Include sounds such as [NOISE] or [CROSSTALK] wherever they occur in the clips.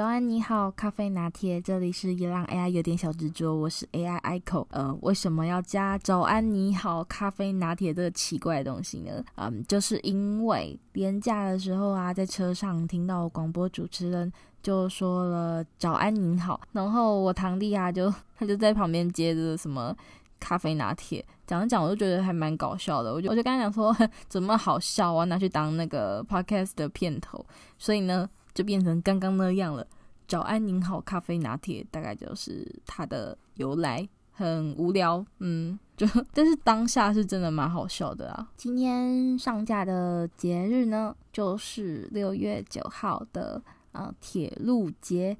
早安，你好，咖啡拿铁，这里是也让 AI 有点小执着，我是 AI Echo。呃，为什么要加早安，你好，咖啡拿铁这个奇怪的东西呢？嗯，就是因为连假的时候啊，在车上听到广播主持人就说了早安，你好，然后我堂弟啊，就他就在旁边接着什么咖啡拿铁讲着讲，我就觉得还蛮搞笑的，我就我就跟他讲说，[LAUGHS] 怎么好笑啊，拿去当那个 podcast 的片头，所以呢。就变成刚刚那样了。早安，您好，咖啡拿铁，大概就是它的由来，很无聊，嗯，[LAUGHS] 就但是当下是真的蛮好笑的啊。今天上架的节日呢，就是六月九号的呃铁路节，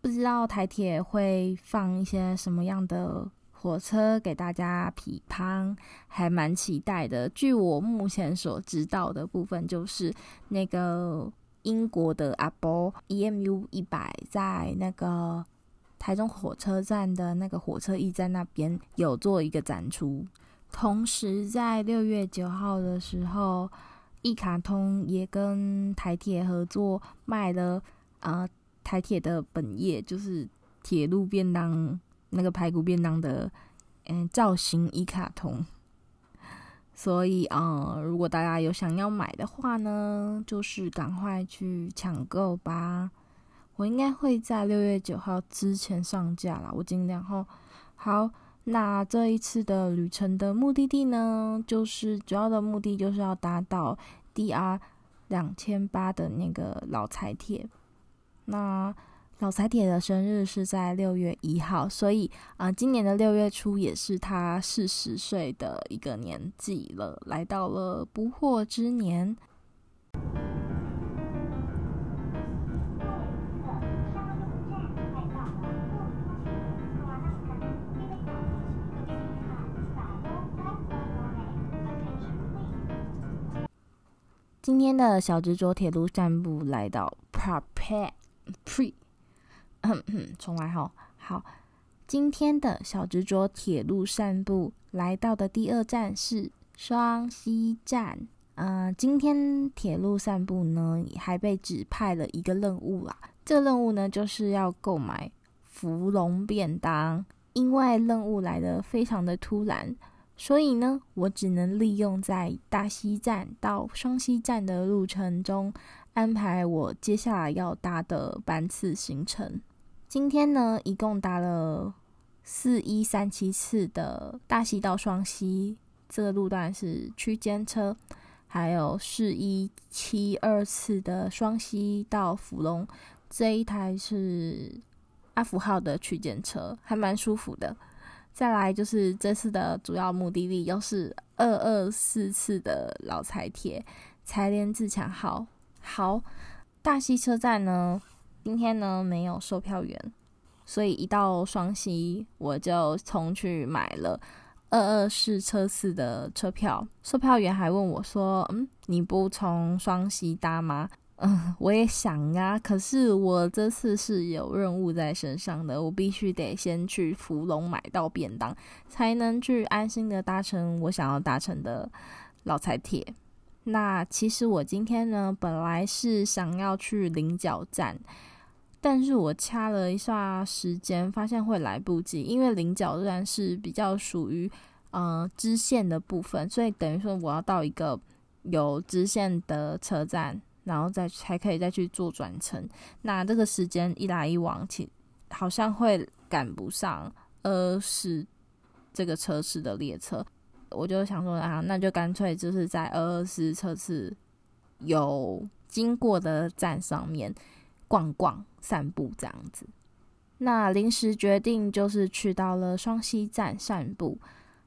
不知道台铁会放一些什么样的火车给大家批判，还蛮期待的。据我目前所知道的部分，就是那个。英国的阿波 EMU 一百在那个台中火车站的那个火车驿站那边有做一个展出，同时在六月九号的时候，一卡通也跟台铁合作卖了啊、呃、台铁的本业，就是铁路便当那个排骨便当的嗯造型一卡通。所以啊、如果大家有想要买的话呢，就是赶快去抢购吧。我应该会在六月九号之前上架啦，我尽量齁。好，那这一次的旅程的目的地呢，就是主要的目的就是要搭到 DR 两千八的那个老财铁。那老财铁的生日是在六月一号，所以啊、今年的六月初也是他四十岁的一个年纪了，来到了不惑之年。今天的小执着铁路散步来到 Prepare Pre。[COUGHS] 重来哈，好，今天的小执着铁路散步来到的第二站是双溪站。嗯、呃，今天铁路散步呢，还被指派了一个任务啦。这任务呢，就是要购买芙蓉便当。因为任务来得非常的突然，所以呢，我只能利用在大溪站到双溪站的路程中，安排我接下来要搭的班次行程。今天呢，一共搭了四一三七次的大溪到双溪，这个路段是区间车，还有四一七二次的双溪到福隆，这一台是阿福号的区间车，还蛮舒服的。再来就是这次的主要目的地，又是二二四次的老财铁财联自强号。好，大溪车站呢，今天呢，没有售票员，所以一到双溪我就冲去买了二二四车次的车票。售票员还问我说：“嗯，你不从双溪搭吗？”嗯，我也想啊，可是我这次是有任务在身上的，我必须得先去福隆买到便当，才能去安心的搭乘我想要搭乘的老财铁。那其实我今天呢，本来是想要去菱角站。但是我掐了一下时间，发现会来不及，因为菱角站是比较属于呃支线的部分，所以等于说我要到一个有支线的车站，然后再才可以再去做转乘。那这个时间一来一往，其好像会赶不上呃是这个车次的列车，我就想说啊，那就干脆就是在二二四车次有经过的站上面。逛逛、散步这样子，那临时决定就是去到了双溪站散步。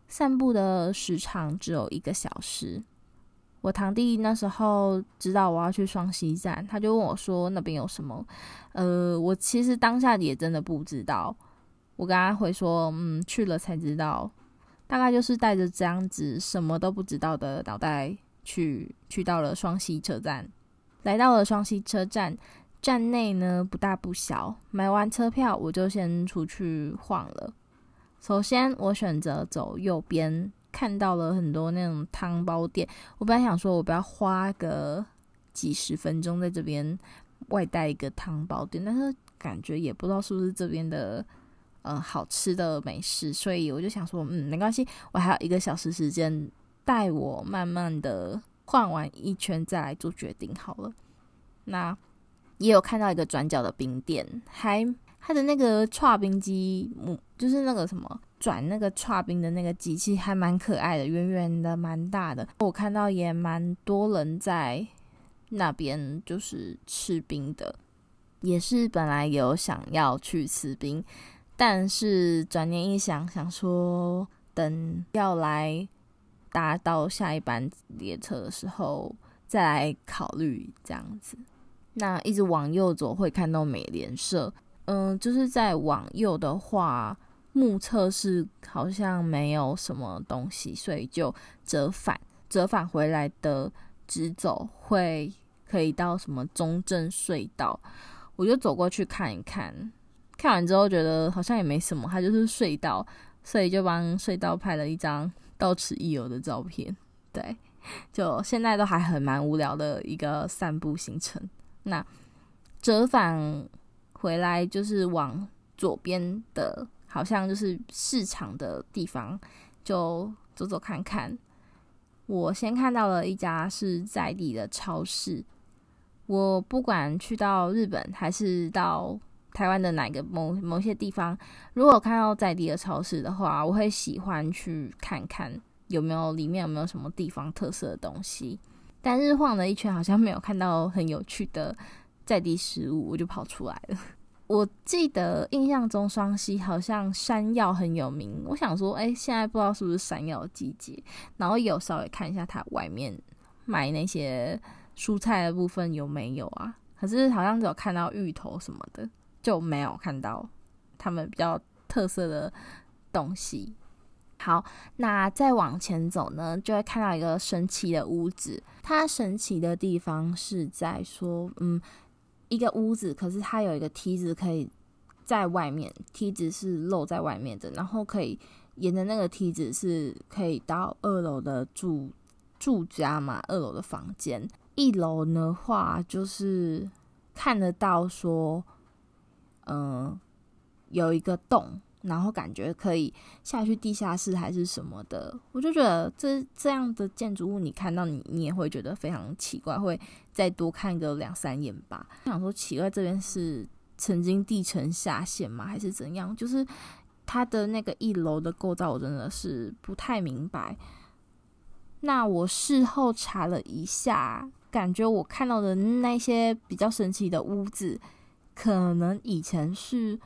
散步的时长只有一个小时。我堂弟那时候知道我要去双溪站，他就问我说：“那边有什么？”呃，我其实当下也真的不知道。我跟他回说：“嗯，去了才知道。”大概就是带着这样子什么都不知道的脑袋去，去到了双溪车站，来到了双溪车站。站内呢，不大不小，买完车票我就先出去晃了。首先我选择走右边，看到了很多那种汤包店。我本来想说，我不要花个几十分钟在这边外带一个汤包店，但是感觉也不知道是不是这边的嗯、好吃的美食，所以我就想说，嗯，没关系，我还有一个小时时间，带我慢慢的逛完一圈再来做决定好了。那也有看到一个转角的冰店，还它的那个剉冰机，嗯，就是那个什么转那个剉冰的那个机器，还蛮可爱的，圆圆的，蛮大的。我看到也蛮多人在那边就是吃冰的，也是本来有想要去吃冰，但是转念一想，想说等要来搭到下一班列车的时候再来考虑这样子。那一直往右走会看到美联社，嗯，就是在往右的话，目测是好像没有什么东西，所以就折返，折返回来的直走会可以到什么中正隧道，我就走过去看一看，看完之后觉得好像也没什么，它就是隧道，所以就帮隧道拍了一张到此一游的照片，对，就现在都还很蛮无聊的一个散步行程。那折返回来就是往左边的，好像就是市场的地方，就走走看看。我先看到了一家是在地的超市。我不管去到日本还是到台湾的哪个某某些地方，如果看到在地的超市的话，我会喜欢去看看有没有里面有没有什么地方特色的东西。但是晃了一圈，好像没有看到很有趣的在地食物，我就跑出来了。我记得印象中双溪好像山药很有名，我想说，哎、现在不知道是不是山药季节，然后有稍微看一下它外面卖那些蔬菜的部分有没有啊？可是好像只有看到芋头什么的，就没有看到他们比较特色的东西。好，那再往前走呢，就会看到一个神奇的屋子。它神奇的地方是在说，嗯，一个屋子，可是它有一个梯子可以在外面，梯子是露在外面的，然后可以沿着那个梯子是可以到二楼的住住家嘛，二楼的房间。一楼的话就是看得到说，嗯，有一个洞。然后感觉可以下去地下室还是什么的，我就觉得这这样的建筑物，你看到你你也会觉得非常奇怪，会再多看个两三眼吧。想说奇怪，这边是曾经地层下陷吗？还是怎样？就是它的那个一楼的构造，我真的是不太明白。那我事后查了一下，感觉我看到的那些比较神奇的屋子，可能以前是。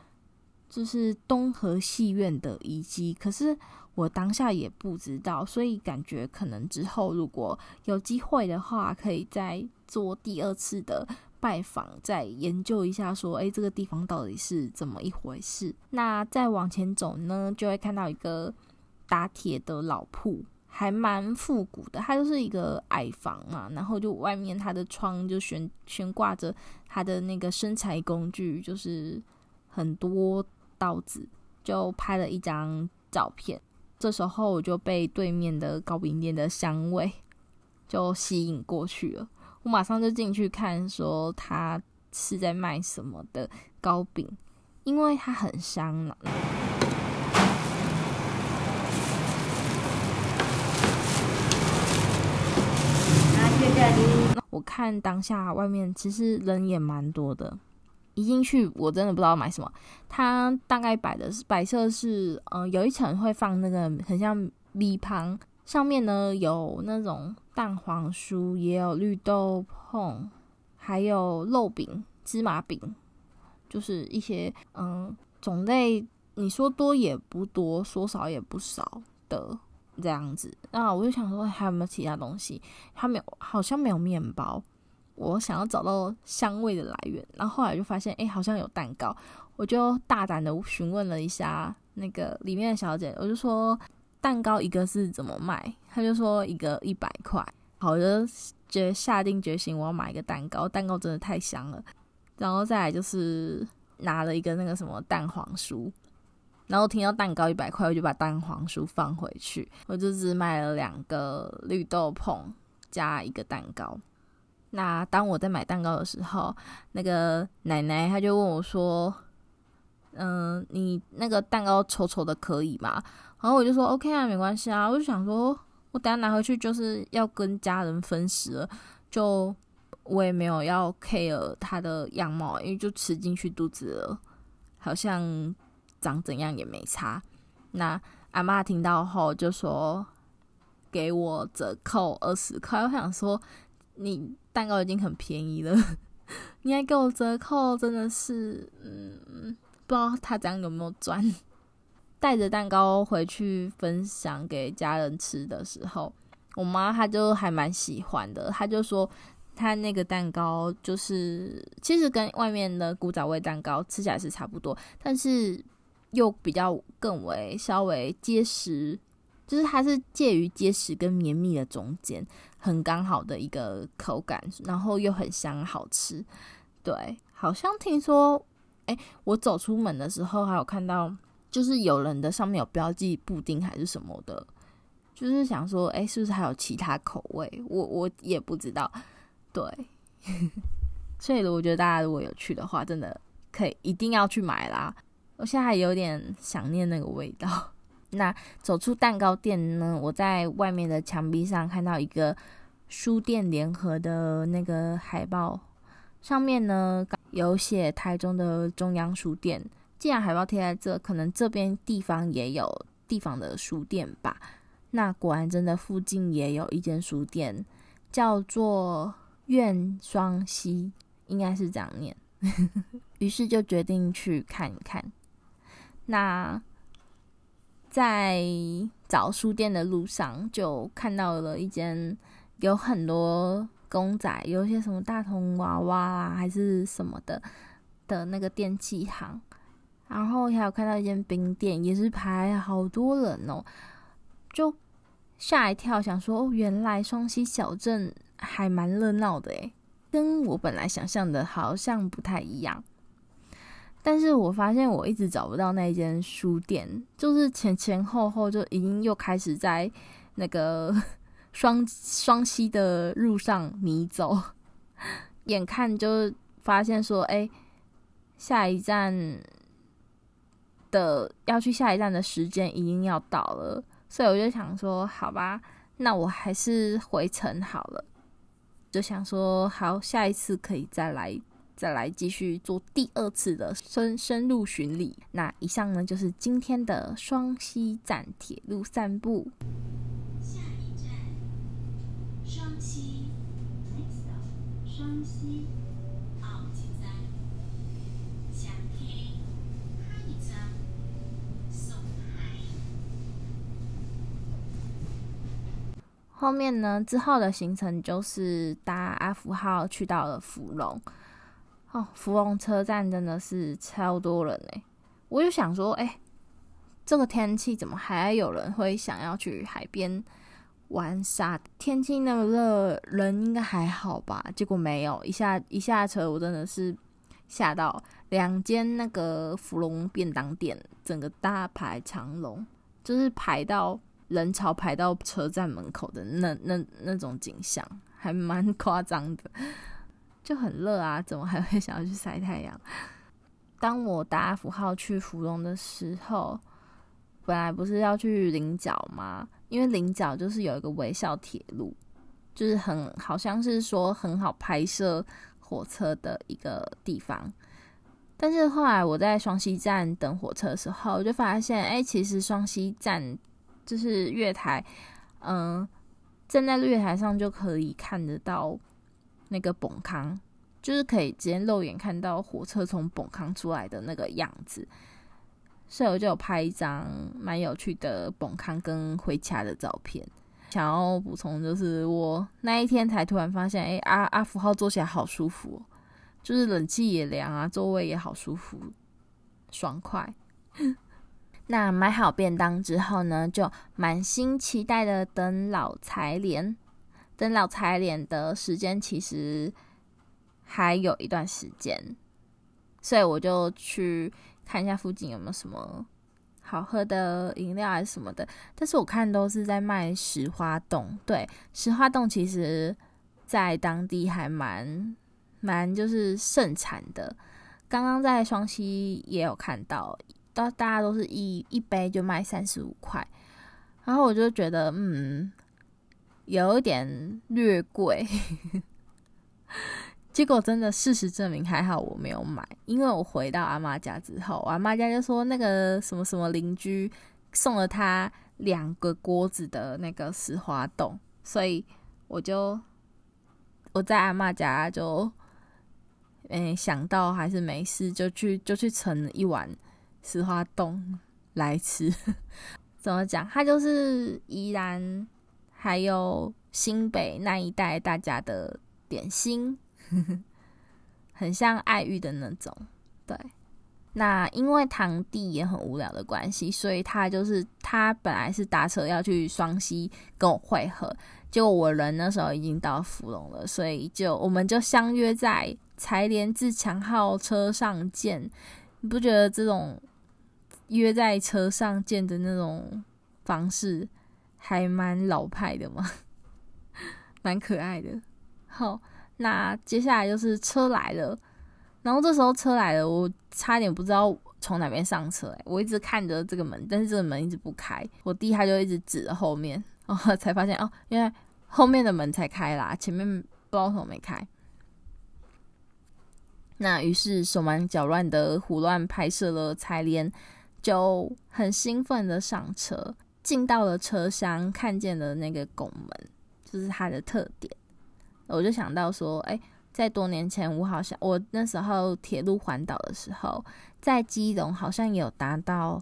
就是东河戏院的遗迹，可是我当下也不知道，所以感觉可能之后如果有机会的话，可以再做第二次的拜访，再研究一下，说，诶，这个地方到底是怎么一回事？那再往前走呢，就会看到一个打铁的老铺，还蛮复古的，它就是一个矮房嘛，然后就外面它的窗就悬悬挂着它的那个生财工具，就是很多。刀子就拍了一张照片，这时候我就被对面的糕饼店的香味就吸引过去了。我马上就进去看，说他是在卖什么的糕饼，因为它很香呢。我看当下外面其实人也蛮多的。一进去，我真的不知道买什么。它大概摆的是摆设是，嗯、有一层会放那个很像米香，上面呢有那种蛋黄酥，也有绿豆椪，还有肉饼、芝麻饼，就是一些嗯种类，你说多也不多，说少也不少的这样子。那我就想说，还有没有其他东西？它没有，好像没有面包。我想要找到香味的来源，然后后来就发现，哎、好像有蛋糕，我就大胆的询问了一下那个里面的小姐，我就说蛋糕一个是怎么卖？她就说一个一百块。好，我就决下定决心，我要买一个蛋糕，蛋糕真的太香了。然后再来就是拿了一个那个什么蛋黄酥，然后听到蛋糕一百块，我就把蛋黄酥放回去，我就只买了两个绿豆椪加一个蛋糕。那当我在买蛋糕的时候，那个奶奶她就问我说：“嗯、你那个蛋糕丑丑的可以吗？”然后我就说：“OK 啊，没关系啊。”我就想说，我等下拿回去就是要跟家人分食了，就我也没有要 care 它的样貌，因为就吃进去肚子了，好像长怎样也没差。那阿嬷听到后就说。给我折扣二十块，我想说，你蛋糕已经很便宜了，[LAUGHS] 你还给我折扣，真的是，嗯，不知道他这样有没有赚。带着蛋糕回去分享给家人吃的时候，我妈她就还蛮喜欢的，她就说，她那个蛋糕就是其实跟外面的古早味蛋糕吃起来是差不多，但是又比较更为稍微结实。就是它是介于结实跟绵密的中间，很刚好的一个口感，然后又很香好吃。对，好像听说，哎、我走出门的时候还有看到，就是有人的上面有标记布丁还是什么的，就是想说，哎、是不是还有其他口味？我我也不知道。对，[LAUGHS] 所以我觉得大家如果有去的话，真的可以一定要去买啦。我现在还有点想念那个味道。[LAUGHS] 那走出蛋糕店呢，我在外面的墙壁上看到一个书店联合的那个海报，上面呢有写台中的中央书店。既然海报贴在这，可能这边地方也有地方的书店吧。那果然真的附近也有一间书店，叫做苑双溪，应该是这样念。[LAUGHS] 于是就决定去看一看。那。在找书店的路上，就看到了一间有很多公仔，有一些什么大童娃娃啊，还是什么的的那个电器行。然后还有看到一间冰店，也是排好多人哦，就吓一跳，想说哦，原来双溪小镇还蛮热闹的诶，跟我本来想象的好像不太一样。但是我发现我一直找不到那间书店，就是前前后后就已经又开始在那个双双溪的路上迷走，眼看就发现说，哎、下一站的要去下一站的时间已经要到了，所以我就想说，好吧，那我还是回程好了，就想说，好，下一次可以再来。再来继续做第二次的深深入巡礼。那以上呢，就是今天的双溪站铁路散步。下一站，双溪。Next stop，双溪。后面呢，之后的行程就是搭阿福号去到了福隆。哦，福隆车站真的是超多人哎！我就想说，哎、这个天气怎么还有人会想要去海边玩沙？天气那么热，人应该还好吧？结果没有，一下一下车，我真的是吓到。两间那个芙蓉便当店，整个大排长龙，就是排到人潮排到车站门口的那那那种景象，还蛮夸张的。就很热啊，怎么还会想要去晒太阳？当我搭符号去芙蓉的时候，本来不是要去菱角吗？因为菱角就是有一个微笑铁路，就是很好像是说很好拍摄火车的一个地方。但是后来我在双溪站等火车的时候，我就发现，哎、其实双溪站就是月台，嗯、站在月台上就可以看得到。那个崩坑就是可以直接肉眼看到火车从崩坑出来的那个样子，所以我就拍一张蛮有趣的崩坑跟回卡的照片。想要补充就是，我那一天才突然发现，哎、阿阿福号坐起来好舒服，就是冷气也凉啊，座位也好舒服，爽快。[LAUGHS] 那买好便当之后呢，就满心期待的等老财联。等老财联的时间其实还有一段时间，所以我就去看一下附近有没有什么好喝的饮料还是什么的。但是我看都是在卖石花冻，对，石花冻其实在当地还蛮蛮就是盛产的。刚刚在双溪也有看到，到大家都是一一杯就卖三十五块，然后我就觉得嗯，有一点略贵。结果真的事实证明还好我没有买，因为我回到阿妈家之后，我阿妈家就说那个什么什么邻居送了他两个锅子的那个石花冻，所以我就我在阿妈家就。诶，想到还是没事，就去就去盛一碗石花冻来吃。[LAUGHS] 怎么讲？它就是宜兰还有新北那一带大家的点心，[LAUGHS] 很像爱玉的那种。对，那因为堂弟也很无聊的关系，所以他就是他本来是搭车要去双溪跟我会合，结果我人那时候已经到芙蓉了，所以就我们就相约在。柴联自强号车上见，你不觉得这种约在车上见的那种方式还蛮老派的吗？[LAUGHS] 蛮可爱的。好，那接下来就是车来了，然后这时候车来了，我差点不知道从哪边上车，我一直看着这个门，但是这个门一直不开，我弟他就一直指着后面，然后才发现哦，原来后面的门才开啦，前面不知道为什么没开。那于是手忙脚乱的胡乱拍摄了彩莲，就很兴奋的上车，进到了车厢，看见了那个拱门，就是它的特点。我就想到说，哎、在多年前，我好像我那时候铁路环岛的时候，在基隆好像有搭到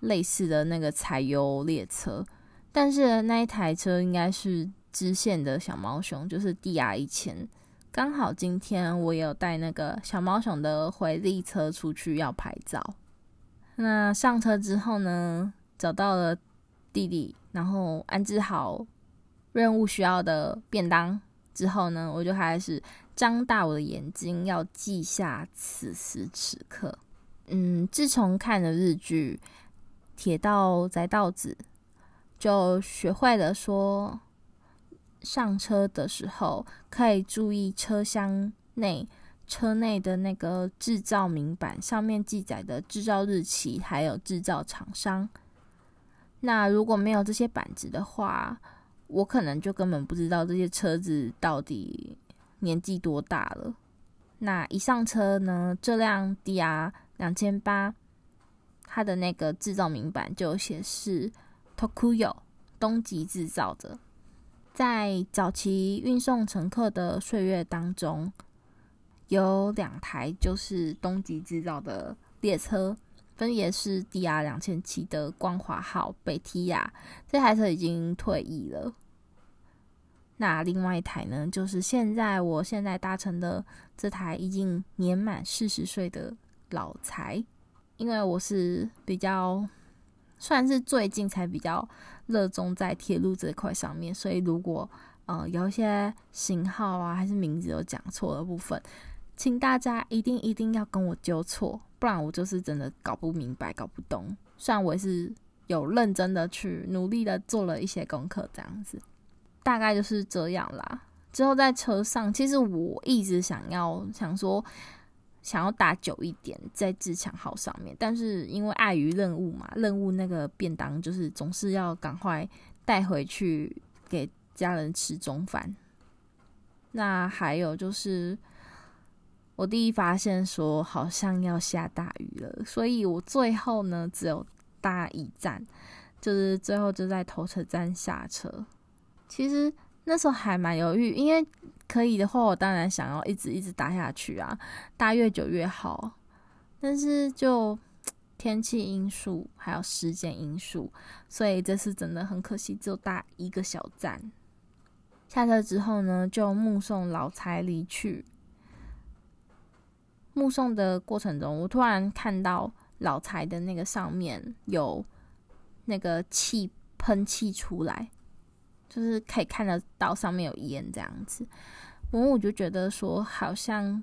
类似的那个柴油列车，但是那一台车应该是支线的小猫熊，就是 DR 一千。刚好今天我有带那个小猫熊的回力车出去要拍照。那上车之后呢，找到了弟弟，然后安置好任务需要的便当之后呢，我就开始张大我的眼睛，要记下此时此刻。嗯，自从看了日剧《铁道宅道子》，就学会了说。上车的时候可以注意车厢内车内的那个制造明板上面记载的制造日期，还有制造厂商。那如果没有这些板子的话，我可能就根本不知道这些车子到底年纪多大了。那一上车呢，这辆 DR 两千八，它的那个制造明板就显示 Tokuyo 东急制造的。在早期运送乘客的岁月当中，有两台就是东急制造的列车，分别是 DR 两千七的光华号北提亚，这台车已经退役了。那另外一台呢，就是现在我现在搭乘的这台已经年满四十岁的老柴，因为我是比较。算是最近才比较热衷在铁路这块上面，所以如果呃有一些型号啊还是名字有讲错的部分，请大家一定一定要跟我纠错，不然我就是真的搞不明白、搞不懂。虽然我也是有认真的去努力的做了一些功课，这样子大概就是这样啦。之后在车上，其实我一直想要想说。想要打久一点，在自强号上面，但是因为碍于任务嘛，任务那个便当就是总是要赶快带回去给家人吃中饭。那还有就是，我弟弟发现说好像要下大雨了，所以我最后呢只有搭一站，就是最后就在头车站下车。其实那时候还蛮犹豫，因为。可以的话，我当然想要一直一直搭下去啊，搭越久越好。但是就天气因素还有时间因素，所以这次真的很可惜，只有搭一个小站。下车之后呢，就目送老柴离去。目送的过程中，我突然看到老柴的那个上面有那个气喷气出来。就是可以看得到上面有烟这样子，然后我就觉得说，好像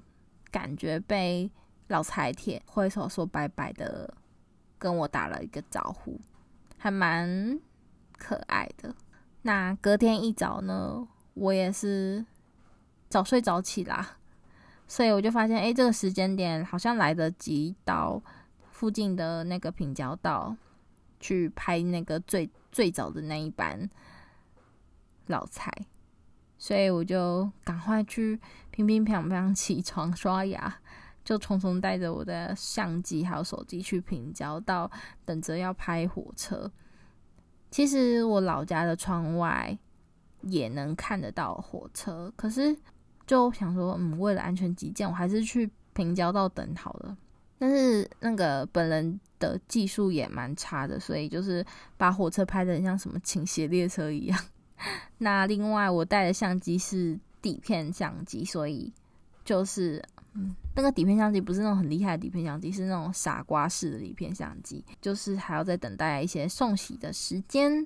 感觉被老柴铁挥手说拜拜的，跟我打了一个招呼，还蛮可爱的。那隔天一早呢，我也是早睡早起啦，所以我就发现，哎，这个时间点好像来得及到附近的那个平交道去拍那个最最早的那一班老蔡，所以我就赶快去乒乒乓乓 [LAUGHS] 起床刷牙，就匆匆带着我的相机还有手机去平交道，等着要拍火车。其实我老家的窗外也能看得到火车，可是。就想说，嗯，为了安全起见，我还是去平交道等好了。但是那个本人的技术也蛮差的，所以就是把火车拍的很像什么倾斜列车一样。[LAUGHS] 那另外我带的相机是底片相机，所以就是嗯，那个底片相机不是那种很厉害的底片相机，是那种傻瓜式的底片相机，就是还要再等待一些送洗的时间。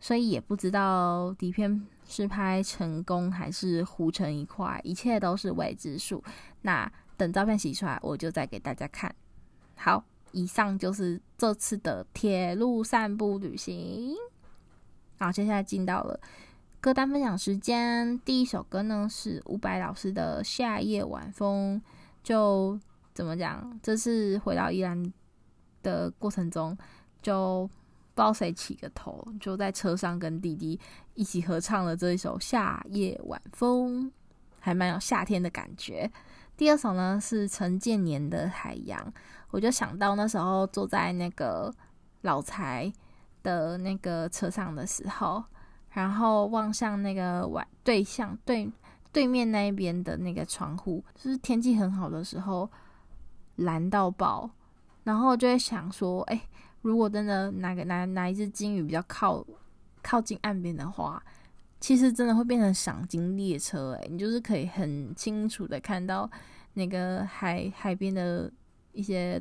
所以也不知道底片是拍成功还是糊成一块，一切都是未知数。那等照片洗出来，我就再给大家看。好，以上就是这次的铁路散步旅行。好，接下来进到了歌单分享时间。第一首歌呢是伍佰老师的《夏夜晚风》。就怎么讲？这次回到宜兰的过程中，就。不知道谁起个头，就在车上跟弟弟一起合唱了这一首《夏夜晚风》，还蛮有夏天的感觉。第二首呢是陈建年的《海洋》，我就想到那时候坐在那个老柴的那个车上的时候，然后望向那个外对向对对面那一边的那个窗户，就是天气很好的时候，蓝到爆，然后就会想说，哎、如果真的哪个哪哪一只鲸鱼比较靠靠近岸边的话，其实真的会变成赏金列车诶，你就是可以很清楚的看到那个海海边的一些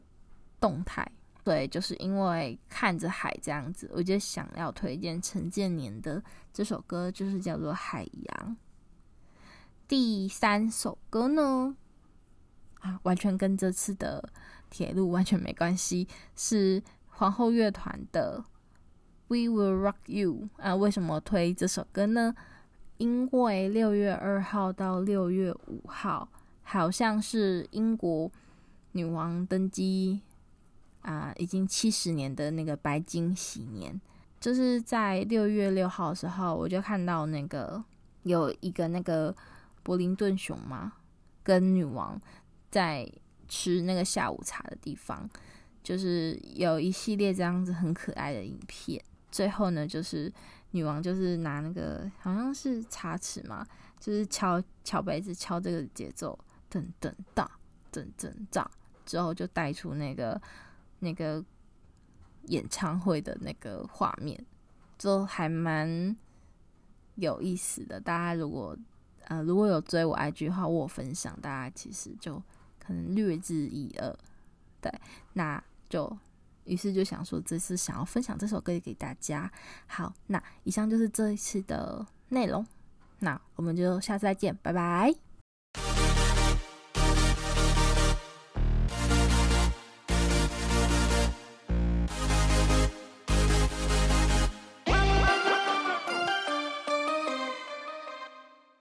动态。对，就是因为看着海这样子，我就想要推荐陈建年的这首歌，就是叫做《海洋》。第三首歌呢，啊，完全跟这次的铁路完全没关系，是。皇后乐团的《We Will Rock You》啊，为什么推这首歌呢？因为六月二号到六月五号，好像是英国女王登基啊，已经七十年的那个白金禧年，就是在六月六号的时候，我就看到那个有一个那个柏林顿熊嘛，跟女王在吃那个下午茶的地方。就是有一系列这样子很可爱的影片，最后呢，就是女王就是拿那个好像是茶匙嘛，就是敲敲杯子，敲这个节奏，噔噔哒，噔噔哒，之后就带出那个那个演唱会的那个画面，就还蛮有意思的。大家如果呃如果有追我 IG 的话，我分享，大家其实就可能略知一二。对，那。就于是就想说，这次想要分享这首歌给大家。好，那以上就是这一次的内容。那我们就下次再见，拜拜。